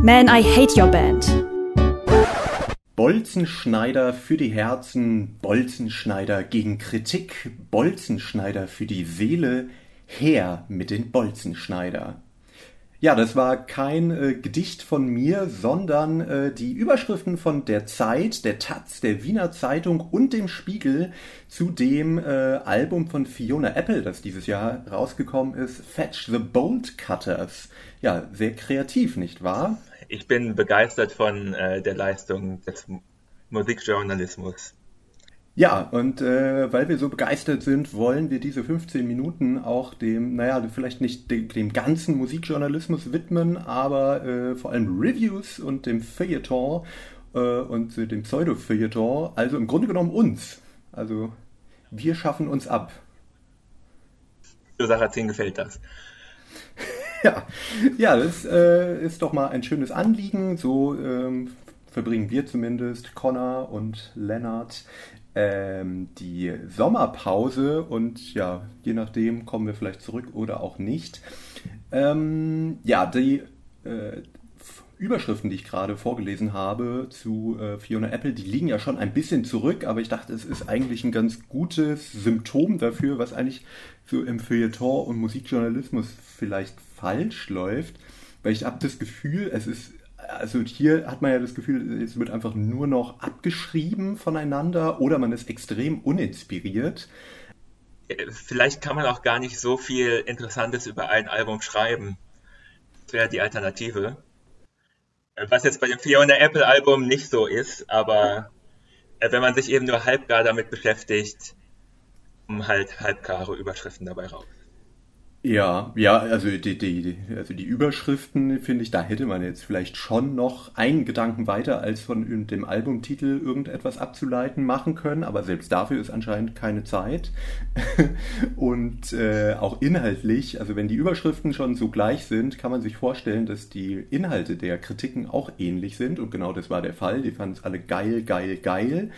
Man, I hate your band. Bolzenschneider für die Herzen, Bolzenschneider gegen Kritik, Bolzenschneider für die Seele, her mit den Bolzenschneider. Ja, das war kein äh, Gedicht von mir, sondern äh, die Überschriften von der Zeit, der Taz, der Wiener Zeitung und dem Spiegel zu dem äh, Album von Fiona Apple, das dieses Jahr rausgekommen ist, Fetch the Bolt Cutters. Ja, sehr kreativ, nicht wahr? Ich bin begeistert von äh, der Leistung des Musikjournalismus. Ja, und äh, weil wir so begeistert sind, wollen wir diese 15 Minuten auch dem, naja, vielleicht nicht dem, dem ganzen Musikjournalismus widmen, aber äh, vor allem Reviews und dem Feuilleton äh, und dem Pseudo-Feuilleton, also im Grunde genommen uns. Also wir schaffen uns ab. Sarrazin gefällt das. ja, ja, das äh, ist doch mal ein schönes Anliegen. So ähm, verbringen wir zumindest, Connor und Lennart, ähm, die Sommerpause und ja, je nachdem kommen wir vielleicht zurück oder auch nicht. Ähm, ja, die äh, Überschriften, die ich gerade vorgelesen habe zu äh, Fiona Apple, die liegen ja schon ein bisschen zurück, aber ich dachte, es ist eigentlich ein ganz gutes Symptom dafür, was eigentlich so im Feuilleton und Musikjournalismus vielleicht falsch läuft, weil ich habe das Gefühl, es ist also hier hat man ja das Gefühl, es wird einfach nur noch abgeschrieben voneinander oder man ist extrem uninspiriert. Vielleicht kann man auch gar nicht so viel Interessantes über ein Album schreiben. Das wäre die Alternative. Was jetzt bei dem Fiona Apple Album nicht so ist, aber äh, wenn man sich eben nur halbgar damit beschäftigt, kommen halt halbgare Überschriften dabei raus. Ja, ja, also die, die, also die Überschriften, finde ich, da hätte man jetzt vielleicht schon noch einen Gedanken weiter als von dem Albumtitel irgendetwas abzuleiten machen können, aber selbst dafür ist anscheinend keine Zeit. Und äh, auch inhaltlich, also wenn die Überschriften schon so gleich sind, kann man sich vorstellen, dass die Inhalte der Kritiken auch ähnlich sind. Und genau das war der Fall. Die fanden es alle geil, geil, geil.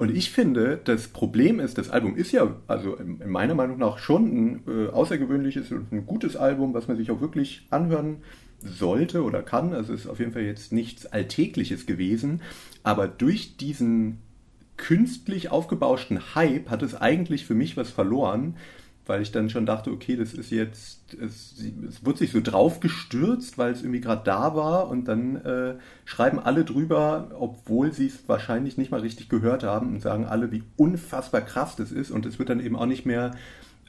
Und ich finde, das Problem ist, das Album ist ja, also in meiner Meinung nach schon ein äh, außergewöhnliches und ein gutes Album, was man sich auch wirklich anhören sollte oder kann. Also es ist auf jeden Fall jetzt nichts Alltägliches gewesen. Aber durch diesen künstlich aufgebauschten Hype hat es eigentlich für mich was verloren, weil ich dann schon dachte, okay, das ist jetzt, es, es wird sich so drauf gestürzt, weil es irgendwie gerade da war und dann äh, schreiben alle drüber, obwohl sie es wahrscheinlich nicht mal richtig gehört haben und sagen alle, wie unfassbar krass das ist und es wird dann eben auch nicht mehr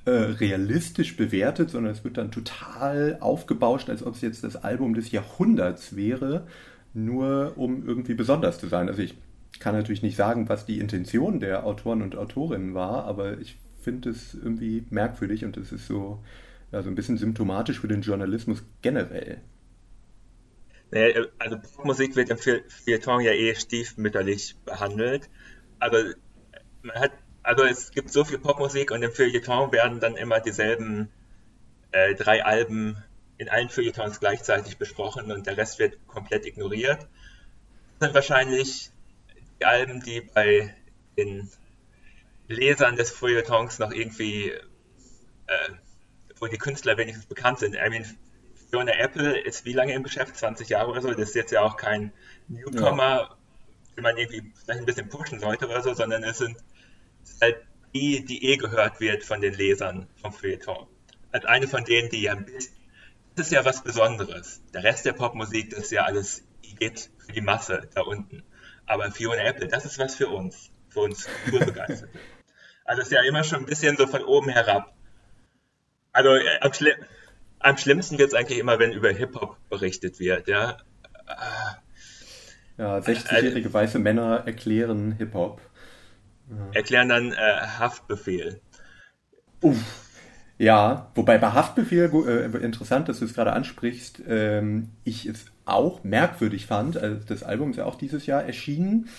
äh, realistisch bewertet, sondern es wird dann total aufgebauscht, als ob es jetzt das Album des Jahrhunderts wäre, nur um irgendwie besonders zu sein. Also ich kann natürlich nicht sagen, was die Intention der Autoren und Autorinnen war, aber ich finde es irgendwie merkwürdig und es ist so, ja, so ein bisschen symptomatisch für den Journalismus generell. Naja, also Popmusik wird im Feuilleton ja eh stiefmütterlich behandelt. Aber man hat, also es gibt so viel Popmusik und im Feuilleton werden dann immer dieselben äh, drei Alben in allen Feuilletons gleichzeitig besprochen und der Rest wird komplett ignoriert. Das sind wahrscheinlich die Alben, die bei den Lesern des Feuilletons noch irgendwie, äh, wo die Künstler wenigstens bekannt sind. I mean, Fiona Apple ist wie lange im Geschäft? 20 Jahre oder so. Das ist jetzt ja auch kein Newcomer, ja. den man irgendwie vielleicht ein bisschen pushen sollte oder so, sondern es sind halt die, die eh gehört wird von den Lesern vom Feuilleton. Als eine von denen, die ja ein bisschen, das ist ja was Besonderes. Der Rest der Popmusik, das ist ja alles geht für die Masse da unten. Aber Fiona Apple, das ist was für uns, für uns Kulturbegeisterte. Also es ist ja immer schon ein bisschen so von oben herab. Also äh, am, Schli am, schlimmsten wird es eigentlich immer, wenn über Hip-Hop berichtet wird, ja. Ja, 60-jährige äh, weiße Männer erklären Hip-Hop. Erklären dann äh, Haftbefehl. Uff. Ja, wobei bei Haftbefehl, äh, interessant, dass du es gerade ansprichst, ähm, ich es auch merkwürdig fand, also das Album ist ja auch dieses Jahr erschienen,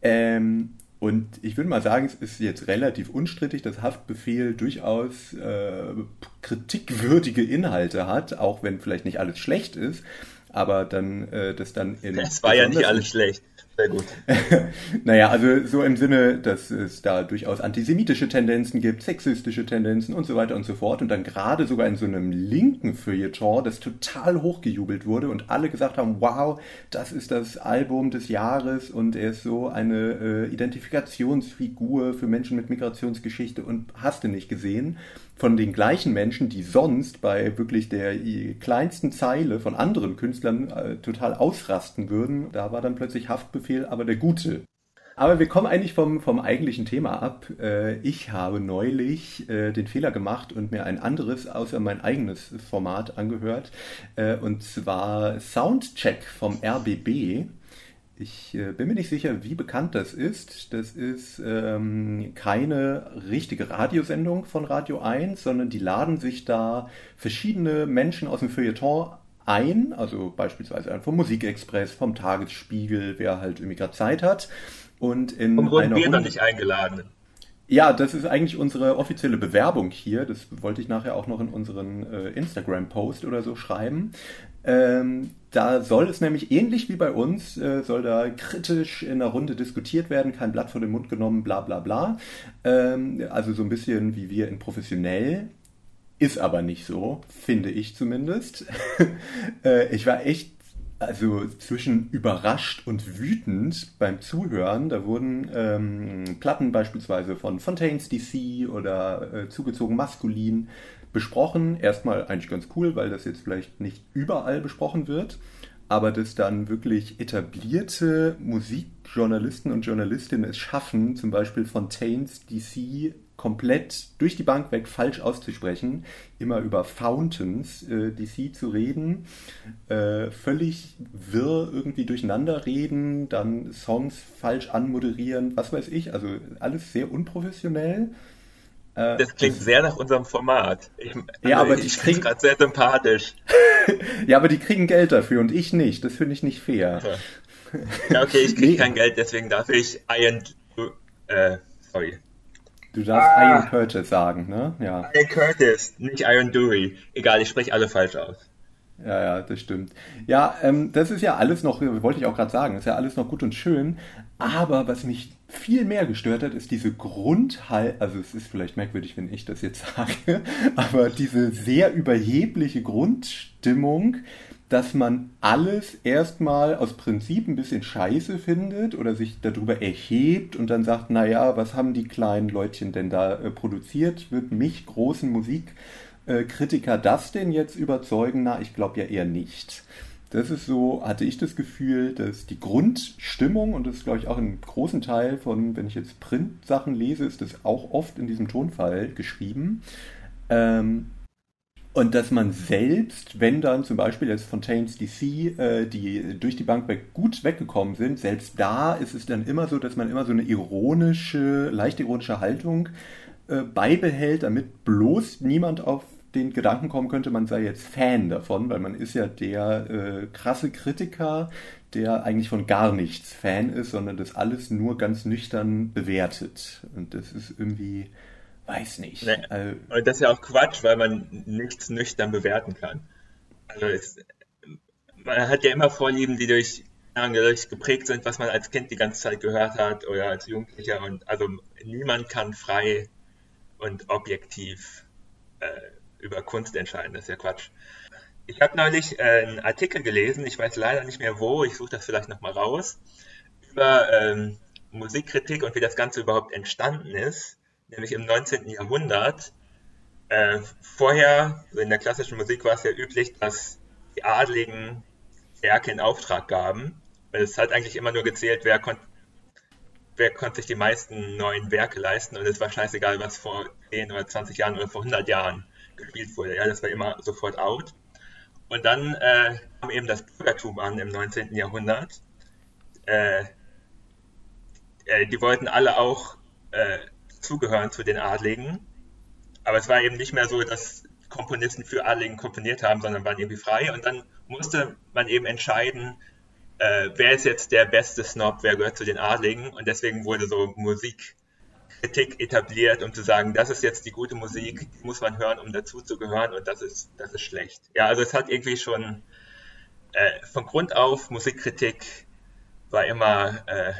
ähm, und ich würde mal sagen, es ist jetzt relativ unstrittig, dass Haftbefehl durchaus äh, kritikwürdige Inhalte hat, auch wenn vielleicht nicht alles schlecht ist, aber dann äh, das dann in. Es war ja nicht alles schlecht. Sehr gut. naja, also so im Sinne, dass es da durchaus antisemitische Tendenzen gibt, sexistische Tendenzen und so weiter und so fort. Und dann gerade sogar in so einem linken Feuilleton, das total hochgejubelt wurde und alle gesagt haben, wow, das ist das Album des Jahres und er ist so eine äh, Identifikationsfigur für Menschen mit Migrationsgeschichte und hast du nicht gesehen von den gleichen Menschen, die sonst bei wirklich der kleinsten Zeile von anderen Künstlern äh, total ausrasten würden. Da war dann plötzlich Haftbefehl, aber der gute. Aber wir kommen eigentlich vom, vom eigentlichen Thema ab. Äh, ich habe neulich äh, den Fehler gemacht und mir ein anderes, außer mein eigenes Format angehört. Äh, und zwar Soundcheck vom RBB. Ich äh, bin mir nicht sicher, wie bekannt das ist. Das ist ähm, keine richtige Radiosendung von Radio 1, sondern die laden sich da verschiedene Menschen aus dem Feuilleton ein, also beispielsweise vom Musikexpress, vom Tagesspiegel, wer halt irgendwie gerade Zeit hat. Und in Warum wurden wir noch nicht eingeladen? Ja, das ist eigentlich unsere offizielle Bewerbung hier. Das wollte ich nachher auch noch in unseren äh, Instagram-Post oder so schreiben. Ähm, da soll es nämlich ähnlich wie bei uns, äh, soll da kritisch in der Runde diskutiert werden, kein Blatt vor den Mund genommen, bla bla bla. Ähm, also so ein bisschen wie wir in professionell. Ist aber nicht so, finde ich zumindest. äh, ich war echt also zwischen überrascht und wütend beim Zuhören. Da wurden ähm, Platten beispielsweise von Fontaines DC oder äh, zugezogen maskulin besprochen. Erstmal eigentlich ganz cool, weil das jetzt vielleicht nicht überall besprochen wird, aber dass dann wirklich etablierte Musikjournalisten und Journalistinnen es schaffen, zum Beispiel Fontaines DC komplett durch die Bank weg falsch auszusprechen, immer über Fountains äh, DC zu reden, äh, völlig wirr irgendwie durcheinander reden, dann Songs falsch anmoderieren, was weiß ich, also alles sehr unprofessionell. Äh, das klingt das, sehr nach unserem Format. Ich, also ja, aber ich es gerade sehr sympathisch. ja, aber die kriegen Geld dafür und ich nicht. Das finde ich nicht fair. Ja, okay, ich kriege nee. kein Geld, deswegen darf ich Ian. Äh, sorry. Du darfst ah, Ian Curtis sagen, ne? Ja. Ian Curtis, nicht Ian Dury. Egal, ich spreche alle falsch aus. Ja, ja, das stimmt. Ja, ähm, das ist ja alles noch, wollte ich auch gerade sagen, ist ja alles noch gut und schön. Aber was mich viel mehr gestört hat, ist diese Grundhaltung, also es ist vielleicht merkwürdig, wenn ich das jetzt sage, aber diese sehr überhebliche Grundstimmung, dass man alles erstmal aus Prinzip ein bisschen scheiße findet oder sich darüber erhebt und dann sagt, naja, was haben die kleinen Leutchen denn da äh, produziert? Wird mich großen Musikkritiker das denn jetzt überzeugen? Na, ich glaube ja eher nicht. Das ist so, hatte ich das Gefühl, dass die Grundstimmung, und das ist, glaube ich, auch ein großen Teil von, wenn ich jetzt Print-Sachen lese, ist das auch oft in diesem Tonfall geschrieben. Ähm, und dass man selbst, wenn dann zum Beispiel jetzt Fontaine's DC, äh, die durch die Bank weg gut weggekommen sind, selbst da ist es dann immer so, dass man immer so eine ironische, leicht ironische Haltung äh, beibehält, damit bloß niemand auf den Gedanken kommen könnte, man sei jetzt Fan davon, weil man ist ja der äh, krasse Kritiker, der eigentlich von gar nichts Fan ist, sondern das alles nur ganz nüchtern bewertet. Und das ist irgendwie, weiß nicht. Nee. Also, und das ist ja auch Quatsch, weil man nichts nüchtern bewerten kann. Also es, man hat ja immer Vorlieben, die durch, durch geprägt sind, was man als Kind die ganze Zeit gehört hat oder als Jugendlicher. Und also niemand kann frei und objektiv äh, über Kunst entscheiden. Das ist ja Quatsch. Ich habe neulich äh, einen Artikel gelesen, ich weiß leider nicht mehr wo, ich suche das vielleicht nochmal raus, über ähm, Musikkritik und wie das Ganze überhaupt entstanden ist, nämlich im 19. Jahrhundert. Äh, vorher, in der klassischen Musik war es ja üblich, dass die Adligen Werke in Auftrag gaben. Es hat eigentlich immer nur gezählt, wer, kon wer konnte sich die meisten neuen Werke leisten. Und es war scheißegal, was vor 10 oder 20 Jahren oder vor 100 Jahren gespielt wurde. Ja, das war immer sofort out. Und dann äh, kam eben das Bürgertum an im 19. Jahrhundert. Äh, äh, die wollten alle auch äh, zugehören zu den Adligen. Aber es war eben nicht mehr so, dass Komponisten für Adligen komponiert haben, sondern waren irgendwie frei. Und dann musste man eben entscheiden, äh, wer ist jetzt der beste Snob, wer gehört zu den Adligen. Und deswegen wurde so Musik Kritik etabliert, um zu sagen, das ist jetzt die gute Musik, die muss man hören, um dazu zu gehören und das ist, das ist schlecht. Ja, also es hat irgendwie schon äh, von Grund auf Musikkritik war immer äh,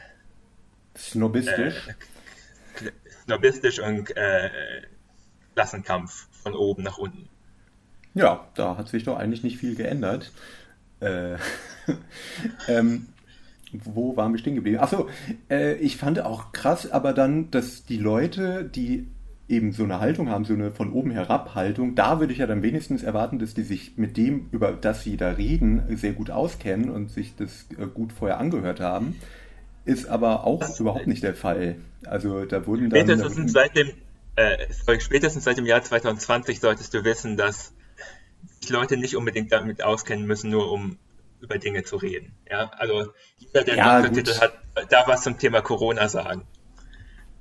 snobistisch. Äh, snobistisch und äh, Klassenkampf von oben nach unten. Ja, da hat sich doch eigentlich nicht viel geändert. Äh, ähm, wo waren wir stehen geblieben? Achso, äh, ich fand auch krass, aber dann, dass die Leute, die eben so eine Haltung haben, so eine von oben herab Haltung, da würde ich ja dann wenigstens erwarten, dass die sich mit dem, über das sie da reden, sehr gut auskennen und sich das äh, gut vorher angehört haben. Ist aber auch das überhaupt nicht der Fall. Also da wurden dann. Spätestens seit dem, äh, sorry, spätestens seit dem Jahr 2020 solltest du wissen, dass sich Leute nicht unbedingt damit auskennen müssen, nur um über Dinge zu reden. Ja, also jeder, der ja, Titel hat, darf was zum Thema Corona sagen.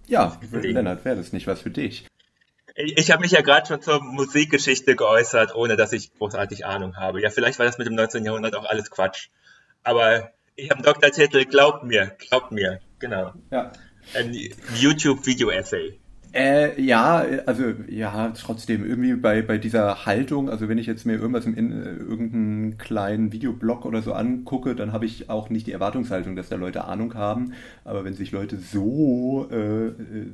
Ja, Lennart, wäre das nicht was für dich? Ich, ich habe mich ja gerade schon zur Musikgeschichte geäußert, ohne dass ich großartig Ahnung habe. Ja, vielleicht war das mit dem 19. Jahrhundert auch alles Quatsch. Aber ich habe einen Doktortitel, glaubt mir, glaubt mir, genau. Ja. Ein YouTube-Video-Essay. Äh, ja, also ja, trotzdem irgendwie bei, bei dieser Haltung, also wenn ich jetzt mir irgendwas in, in irgendeinen kleinen Videoblog oder so angucke, dann habe ich auch nicht die Erwartungshaltung, dass da Leute Ahnung haben. Aber wenn sich Leute so äh,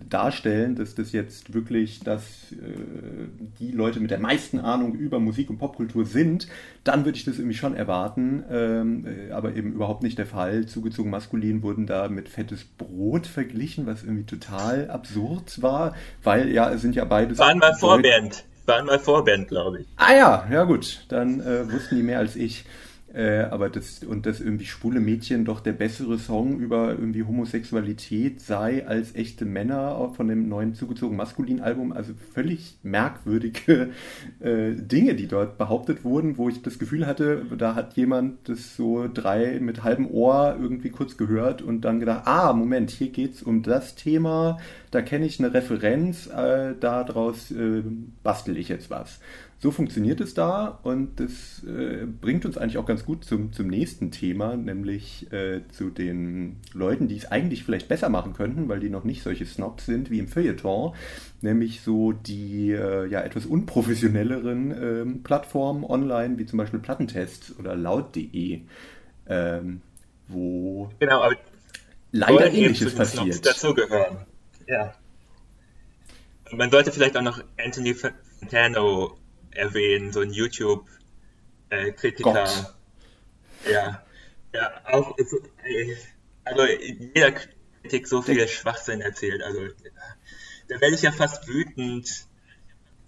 darstellen, dass das jetzt wirklich dass äh, die Leute mit der meisten Ahnung über Musik und Popkultur sind, dann würde ich das irgendwie schon erwarten. Ähm, äh, aber eben überhaupt nicht der Fall. Zugezogen maskulin wurden da mit fettes Brot verglichen, was irgendwie total absurd war weil ja, es sind ja beides. Waren mal Vorband. Waren mal Vorband, glaube ich. Ah ja, ja gut. Dann äh, wussten die mehr als ich. Äh, aber das und das irgendwie schwule Mädchen doch der bessere Song über irgendwie Homosexualität sei als echte Männer von dem neuen zugezogen maskulin Album. Also völlig merkwürdige äh, Dinge, die dort behauptet wurden, wo ich das Gefühl hatte, da hat jemand das so drei mit halbem Ohr irgendwie kurz gehört und dann gedacht, ah, Moment, hier geht's um das Thema, da kenne ich eine Referenz, äh, daraus äh, bastel ich jetzt was so funktioniert es da und das äh, bringt uns eigentlich auch ganz gut zum, zum nächsten Thema, nämlich äh, zu den Leuten, die es eigentlich vielleicht besser machen könnten, weil die noch nicht solche Snobs sind wie im Feuilleton, nämlich so die äh, ja etwas unprofessionelleren ähm, Plattformen online, wie zum Beispiel Plattentests oder laut.de, ähm, wo genau, leider ähnliches passiert. Dazugehören. Ja. Man sollte vielleicht auch noch Anthony Fantano erwähnen, so ein YouTube-Kritiker. Ja, ja, auch, also jeder Kritik so viel Schwachsinn erzählt, also da werde ich ja fast wütend.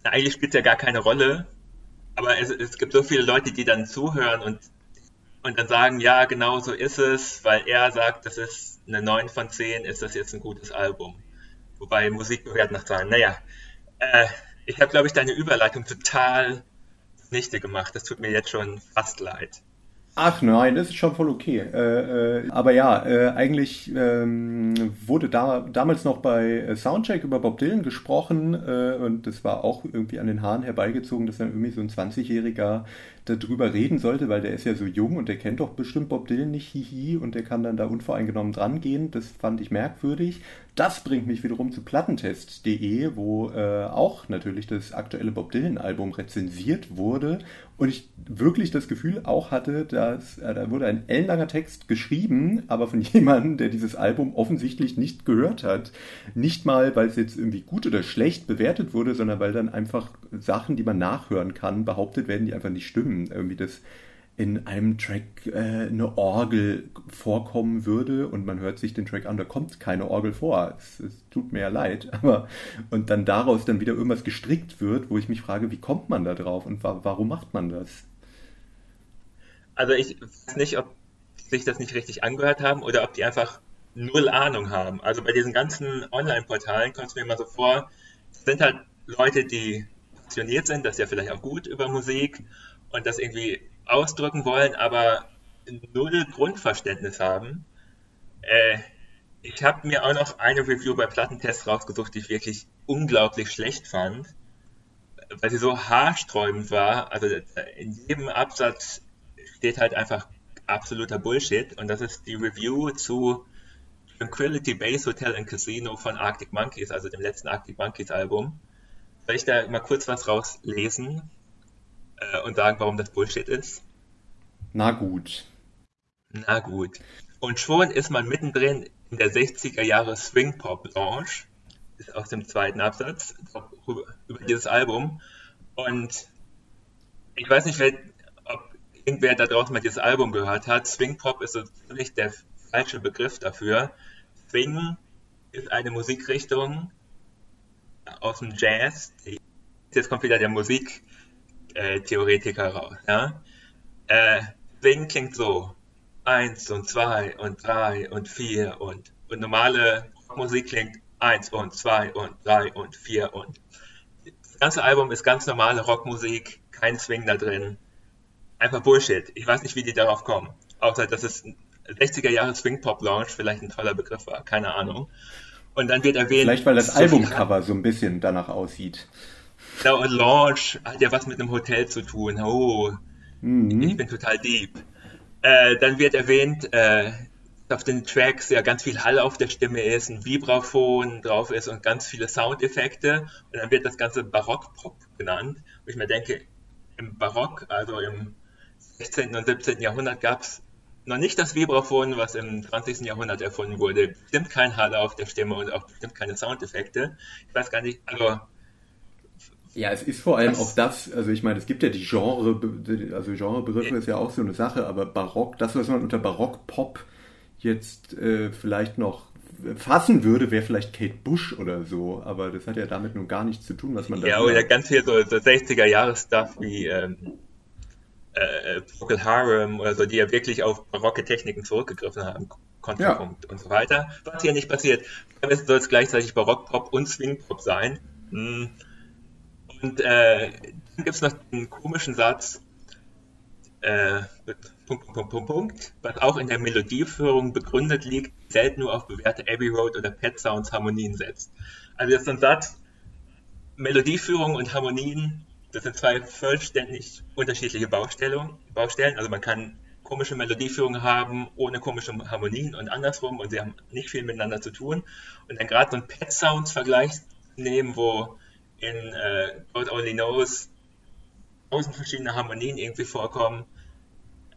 Eigentlich spielt es ja gar keine Rolle, aber es, es gibt so viele Leute, die dann zuhören und, und dann sagen, ja, genau so ist es, weil er sagt, das ist eine 9 von 10, ist das jetzt ein gutes Album. Wobei Musik bewertet nach Zahlen. Naja, äh, ich habe, glaube ich, deine Überleitung total zunichte gemacht. Das tut mir jetzt schon fast leid. Ach nein, das ist schon voll okay. Äh, äh, aber ja, äh, eigentlich ähm, wurde da, damals noch bei Soundcheck über Bob Dylan gesprochen äh, und das war auch irgendwie an den Haaren herbeigezogen, dass dann irgendwie so ein 20-Jähriger darüber reden sollte, weil der ist ja so jung und der kennt doch bestimmt Bob Dylan nicht, hihi, und der kann dann da unvoreingenommen dran gehen. Das fand ich merkwürdig. Das bringt mich wiederum zu plattentest.de, wo äh, auch natürlich das aktuelle Bob Dylan-Album rezensiert wurde und ich wirklich das Gefühl auch hatte, dass äh, da wurde ein ellenlanger Text geschrieben, aber von jemandem, der dieses Album offensichtlich nicht gehört hat. Nicht mal, weil es jetzt irgendwie gut oder schlecht bewertet wurde, sondern weil dann einfach Sachen, die man nachhören kann, behauptet werden, die einfach nicht stimmen. Irgendwie das in einem Track äh, eine Orgel vorkommen würde und man hört sich den Track an, da kommt keine Orgel vor. Es, es, tut mir ja leid, aber und dann daraus dann wieder irgendwas gestrickt wird, wo ich mich frage, wie kommt man da drauf und wa warum macht man das? Also ich weiß nicht, ob sich das nicht richtig angehört haben oder ob die einfach null Ahnung haben. Also bei diesen ganzen Online-Portalen kommt es mir immer so vor, sind halt Leute, die passioniert sind, das ist ja vielleicht auch gut über Musik und das irgendwie ausdrücken wollen, aber null Grundverständnis haben. Äh, ich habe mir auch noch eine Review bei Plattentest rausgesucht, die ich wirklich unglaublich schlecht fand, weil sie so haarsträubend war. Also in jedem Absatz steht halt einfach absoluter Bullshit und das ist die Review zu Tranquility Base Hotel and Casino von Arctic Monkeys, also dem letzten Arctic Monkeys Album. Soll ich da mal kurz was rauslesen? Äh, und sagen, warum das Bullshit ist? Na gut. Na gut. Und schon ist man mittendrin in der 60er Jahre Swing Pop Launch, ist aus dem zweiten Absatz über dieses Album. Und ich weiß nicht, ob irgendwer da draußen mal dieses Album gehört hat. Swing Pop ist so ziemlich der falsche Begriff dafür. Swing ist eine Musikrichtung aus dem Jazz. Jetzt kommt wieder der Musiktheoretiker raus. Ja? Äh, Swing klingt so. Eins und zwei und drei und vier und, und normale Musik klingt eins und zwei und drei und vier und das ganze Album ist ganz normale Rockmusik, kein Swing da drin. Einfach Bullshit. Ich weiß nicht, wie die darauf kommen. Außer, dass es 60er Jahre Swing Pop Launch vielleicht ein toller Begriff war. Keine Ahnung. Und dann wird erwähnt. Vielleicht, weil das Albumcover so ein bisschen danach aussieht. Ja, und Launch hat ja was mit einem Hotel zu tun. Oh, mhm. ich bin total deep. Äh, dann wird erwähnt, äh, auf den Tracks ja ganz viel Hall auf der Stimme ist, ein Vibraphon drauf ist und ganz viele Soundeffekte. Und dann wird das Ganze Barockpop genannt. Wo ich mir denke, im Barock, also im 16. und 17. Jahrhundert, gab es noch nicht das Vibraphon, was im 20. Jahrhundert erfunden wurde. Bestimmt kein Hall auf der Stimme und auch bestimmt keine Soundeffekte. Ich weiß gar nicht, also ja, es ist vor allem das, auch das, also ich meine, es gibt ja die Genre, also Genrebegriffe ist ja auch so eine Sache, aber Barock, das, was man unter Barock-Pop jetzt äh, vielleicht noch fassen würde, wäre vielleicht Kate Bush oder so, aber das hat ja damit nun gar nichts zu tun, was man da. Ja, oder ganz viel so, so 60er-Jahres-Stuff wie ähm, äh, Procol Harem oder so, die ja wirklich auf barocke Techniken zurückgegriffen haben, Kontrapunkt ja. und so weiter. Was hier nicht passiert. Soll es gleichzeitig Barock-Pop und Swing-Pop sein. Hm und äh, dann gibt es noch einen komischen Satz, äh, Punkt, Punkt, Punkt, Punkt, was auch in der Melodieführung begründet liegt, selten nur auf bewährte Abbey Road oder Pet Sounds Harmonien setzt. Also das ist ein Satz, Melodieführung und Harmonien, das sind zwei vollständig unterschiedliche Baustellen. Also man kann komische Melodieführung haben, ohne komische Harmonien und andersrum und sie haben nicht viel miteinander zu tun. Und dann gerade so ein Pet Sounds Vergleich nehmen, wo in äh, God Only Knows tausend verschiedene Harmonien irgendwie vorkommen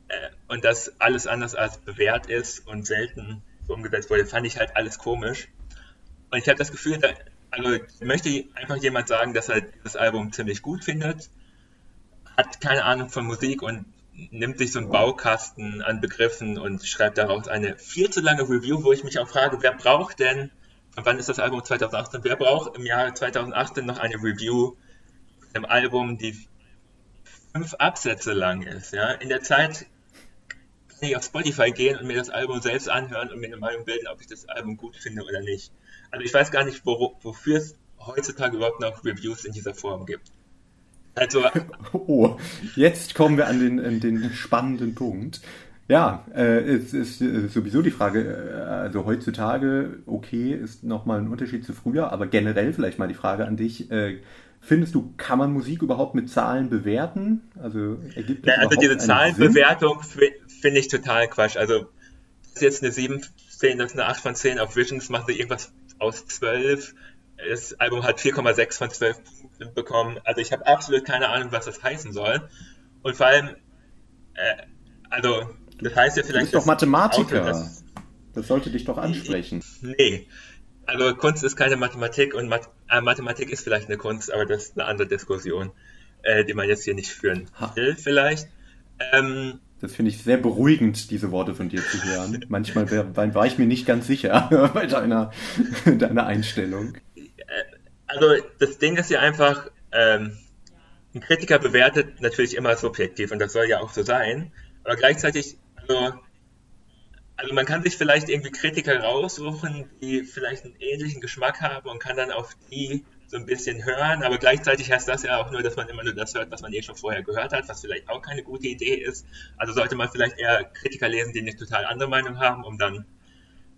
äh, und das alles anders als bewährt ist und selten so umgesetzt wurde, fand ich halt alles komisch. Und ich habe das Gefühl, da, also möchte einfach jemand sagen, dass er das Album ziemlich gut findet, hat keine Ahnung von Musik und nimmt sich so einen Baukasten an Begriffen und schreibt daraus eine viel zu lange Review, wo ich mich auch frage, wer braucht denn wann ist das Album 2018? Wer braucht im Jahr 2018 noch eine Review im Album, die fünf Absätze lang ist? Ja? In der Zeit kann ich auf Spotify gehen und mir das Album selbst anhören und mir eine Meinung bilden, ob ich das Album gut finde oder nicht. Also ich weiß gar nicht, wo, wofür es heutzutage überhaupt noch Reviews in dieser Form gibt. Also, oh, jetzt kommen wir an den, an den spannenden Punkt. Ja, äh, es ist äh, sowieso die Frage, äh, also heutzutage, okay, ist nochmal ein Unterschied zu früher, aber generell vielleicht mal die Frage an dich, äh, findest du, kann man Musik überhaupt mit Zahlen bewerten? Also ergibt das ja, Also diese Zahlenbewertung finde ich total Quatsch. Also das ist jetzt eine 7 von 10, das ist eine 8 von 10, auf Visions macht sie irgendwas aus 12. Das Album hat 4,6 von 12 Punkten bekommen. Also ich habe absolut keine Ahnung, was das heißen soll. Und vor allem, äh, also das heißt ja vielleicht. Du bist doch Mathematiker. Auto, das, das, sollte dich doch ansprechen. Nee. Also Kunst ist keine Mathematik und Math äh, Mathematik ist vielleicht eine Kunst, aber das ist eine andere Diskussion, äh, die man jetzt hier nicht führen will, vielleicht. Ähm, das finde ich sehr beruhigend, diese Worte von dir zu hören. Manchmal war, war ich mir nicht ganz sicher bei deiner, deiner Einstellung. Äh, also das Ding ist ja einfach, ähm, ein Kritiker bewertet natürlich immer subjektiv und das soll ja auch so sein. Aber gleichzeitig also, also man kann sich vielleicht irgendwie Kritiker raussuchen, die vielleicht einen ähnlichen Geschmack haben und kann dann auf die so ein bisschen hören, aber gleichzeitig heißt das ja auch nur, dass man immer nur das hört, was man eh schon vorher gehört hat, was vielleicht auch keine gute Idee ist. Also sollte man vielleicht eher Kritiker lesen, die eine total andere Meinung haben, um dann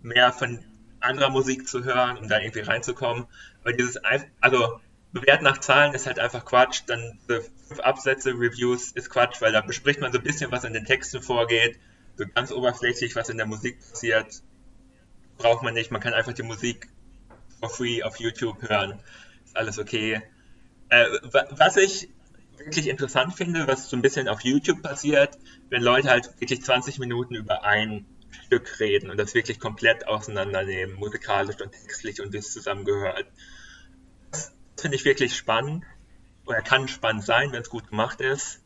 mehr von anderer Musik zu hören, um da irgendwie reinzukommen. Aber dieses, also bewerten nach Zahlen ist halt einfach Quatsch. Dann fünf Absätze, Reviews ist Quatsch, weil da bespricht man so ein bisschen, was in den Texten vorgeht so ganz oberflächlich, was in der Musik passiert, braucht man nicht. Man kann einfach die Musik for free auf YouTube hören. Ist alles okay. Äh, was ich wirklich interessant finde, was so ein bisschen auf YouTube passiert, wenn Leute halt wirklich 20 Minuten über ein Stück reden und das wirklich komplett auseinandernehmen, musikalisch und textlich und wie es zusammengehört. Das finde ich wirklich spannend oder kann spannend sein, wenn es gut gemacht ist.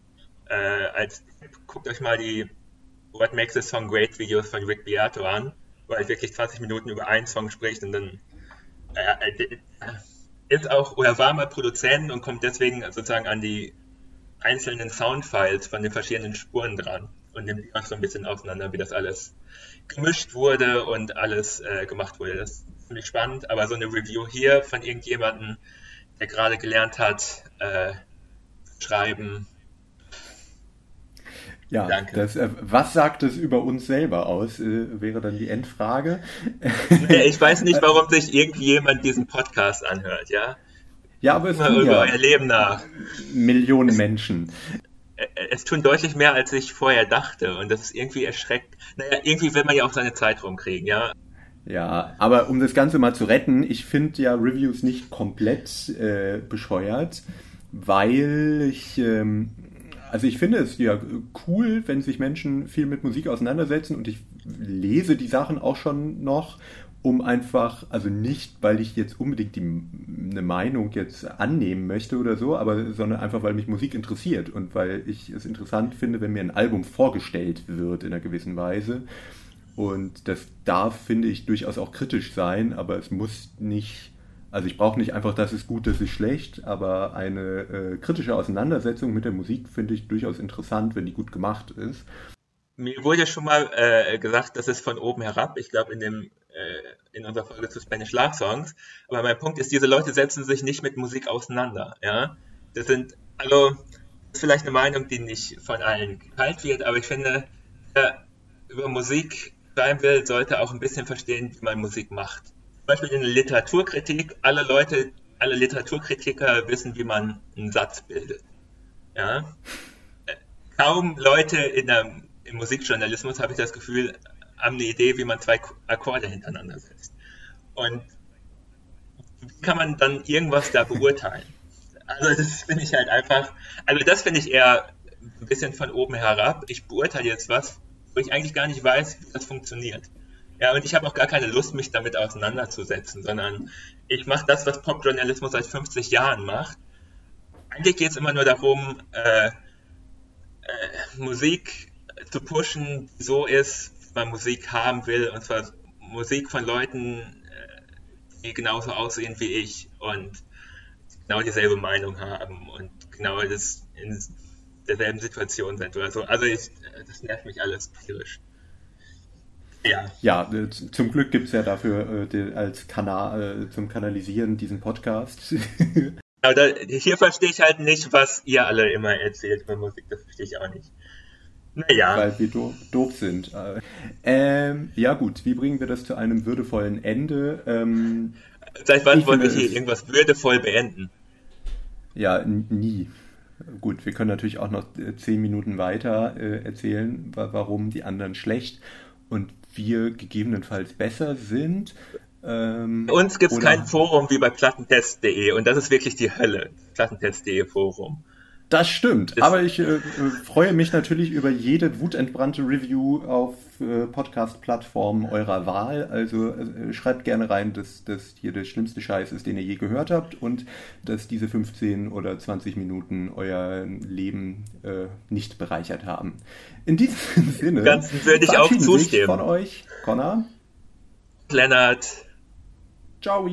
Äh, als guckt euch mal die What Makes a Song Great Videos von Rick Beato an, wo er wirklich 20 Minuten über einen Song spricht und dann äh, äh, ist auch oder war mal Produzent und kommt deswegen sozusagen an die einzelnen Soundfiles von den verschiedenen Spuren dran und nimmt die auch so ein bisschen auseinander, wie das alles gemischt wurde und alles äh, gemacht wurde. Das ist ziemlich spannend, aber so eine Review hier von irgendjemandem, der gerade gelernt hat, äh, schreiben. Ja, das, äh, was sagt es über uns selber aus, äh, wäre dann die Endfrage. ich weiß nicht, warum sich irgendjemand diesen Podcast anhört, ja? Ja, aber es tun über ja euer Leben nach. Millionen es, Menschen. Es tun deutlich mehr, als ich vorher dachte. Und das ist irgendwie erschreckt. Naja, irgendwie will man ja auch seine Zeit rumkriegen, ja. Ja, aber um das Ganze mal zu retten, ich finde ja Reviews nicht komplett äh, bescheuert, weil ich, ähm, also ich finde es ja cool, wenn sich Menschen viel mit Musik auseinandersetzen und ich lese die Sachen auch schon noch um einfach, also nicht, weil ich jetzt unbedingt die, eine Meinung jetzt annehmen möchte oder so, aber sondern einfach, weil mich Musik interessiert und weil ich es interessant finde, wenn mir ein Album vorgestellt wird in einer gewissen Weise. Und das darf, finde ich, durchaus auch kritisch sein, aber es muss nicht, also ich brauche nicht einfach, das ist gut, das ist schlecht, aber eine äh, kritische Auseinandersetzung mit der Musik finde ich durchaus interessant, wenn die gut gemacht ist. Mir wurde ja schon mal äh, gesagt, das ist von oben herab. Ich glaube, in dem äh, in unserer Folge zu Spanish Love Songs. Aber mein Punkt ist, diese Leute setzen sich nicht mit Musik auseinander. Ja, das sind also das ist vielleicht eine Meinung, die nicht von allen geteilt wird, aber ich finde, wer über Musik schreiben will, sollte auch ein bisschen verstehen, wie man Musik macht. Beispiel in der Literaturkritik, alle Leute, alle Literaturkritiker wissen, wie man einen Satz bildet. Ja? Kaum Leute in der, im Musikjournalismus, habe ich das Gefühl, haben eine Idee, wie man zwei Akkorde hintereinander setzt. Und wie kann man dann irgendwas da beurteilen? Also das finde ich halt einfach, also das finde ich eher ein bisschen von oben herab. Ich beurteile jetzt was, wo ich eigentlich gar nicht weiß, wie das funktioniert. Ja, und ich habe auch gar keine Lust, mich damit auseinanderzusetzen, sondern ich mache das, was Popjournalismus seit 50 Jahren macht. Eigentlich geht es immer nur darum, äh, äh, Musik zu pushen, die so ist, man Musik haben will, und zwar Musik von Leuten, äh, die genauso aussehen wie ich und genau dieselbe Meinung haben und genau das in derselben Situation sind oder so. Also ich, das nervt mich alles tierisch. Ja. ja, äh, zum Glück gibt es ja dafür äh, als Kanal zum Kanalisieren diesen Podcast. Aber da, hier verstehe ich halt nicht, was ihr alle immer erzählt über Musik, das verstehe ich auch nicht. Naja. Weil wir doof, doof sind. Ähm, ja gut, wie bringen wir das zu einem würdevollen Ende? Ähm, Seit wann wollen wir hier irgendwas würdevoll beenden? Ja, nie. Gut, wir können natürlich auch noch äh, zehn Minuten weiter äh, erzählen, warum die anderen schlecht und wir gegebenenfalls besser sind. Ähm, bei uns gibt es kein Forum wie bei plattentest.de und das ist wirklich die Hölle. Plattentest.de Forum. Das stimmt, aber ich äh, freue mich natürlich über jede wutentbrannte Review auf äh, Podcast-Plattformen eurer Wahl. Also äh, schreibt gerne rein, dass das hier der schlimmste Scheiß ist, den ihr je gehört habt und dass diese 15 oder 20 Minuten euer Leben äh, nicht bereichert haben. In diesem Sinne. Ganzen würde ich auch zustimmen. von euch, Connor. Lennart. Ciao.